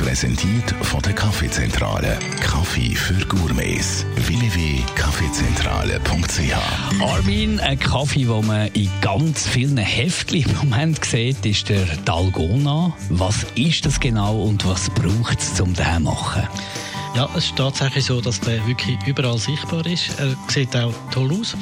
Präsentiert von der Kaffeezentrale. Kaffee für Gourmets. www.kaffeezentrale.ch Armin, ein Kaffee, den man in ganz vielen Heftchen im Moment sieht, ist der Dalgona. Was ist das genau und was braucht es, um den zu machen? Ja, es ist tatsächlich so, dass der wirklich überall sichtbar ist. Er sieht auch toll aus.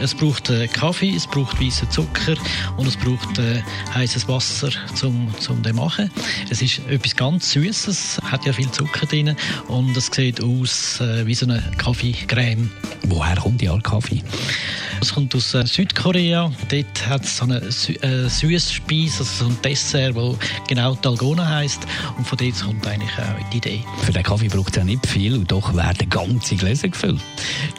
Es braucht äh, Kaffee, es braucht weißen Zucker und es braucht äh, heißes Wasser zum, zum den machen. Es ist etwas ganz Süßes, hat ja viel Zucker drin und es sieht aus äh, wie so eine Kaffeecreme. Woher kommt die Kaffee? Es kommt aus äh, Südkorea. Dort hat es so eine Sü äh, Süßspeise, also so ein Dessert, das genau Dalgona heisst. Und von dort kommt eigentlich auch die Idee. Für den Kaffee braucht es ja nicht viel und doch werden ganze Gläser gefüllt.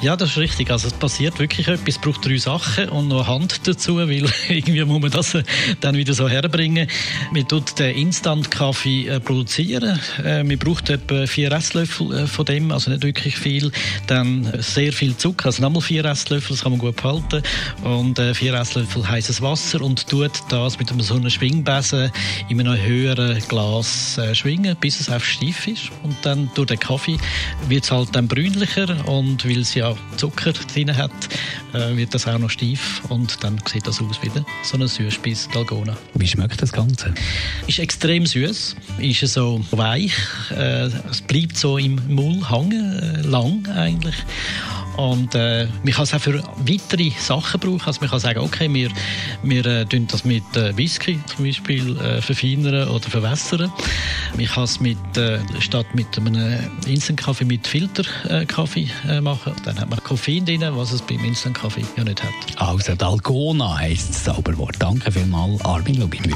Ja, das ist richtig. Also es passiert wirklich etwas. Es braucht drei Sachen und noch Hand dazu, weil irgendwie muss man das äh, dann wieder so herbringen. Man tut den Instant-Kaffee äh, produzieren. Man braucht etwa vier Resslöffel äh, von dem, also nicht wirklich viel. Dann sehr viel Zucker, also nochmal vier Resslöffel, das kann man gut behalten behalten und äh, vier Esslöffel heißes Wasser und tut das mit einem so einem Schwingbesen in einem höheren Glas äh, schwingen, bis es auf steif ist und dann durch den Kaffee wird es halt dann brünlicher und weil es ja Zucker drin hat, äh, wird das auch noch steif und dann sieht das aus wie so eine Süßspeise Dalgona. Wie schmeckt das Ganze? Ist extrem süß, ist so weich, äh, es bleibt so im Mund hängen, äh, lang eigentlich und äh, man kann es auch für weitere Sachen brauchen. Also man kann sagen, okay, wir, wir äh, das mit äh, Whisky zum Beispiel äh, verfeinern oder verwässern. Man kann es mit, äh, statt mit einem Instant-Kaffee mit Filterkaffee äh, machen. Dann hat man Koffein drin, was es beim Instant-Kaffee ja nicht hat. Also Dalgona heisst das Zauberwort. Danke vielmals, Armin Lubinbühl.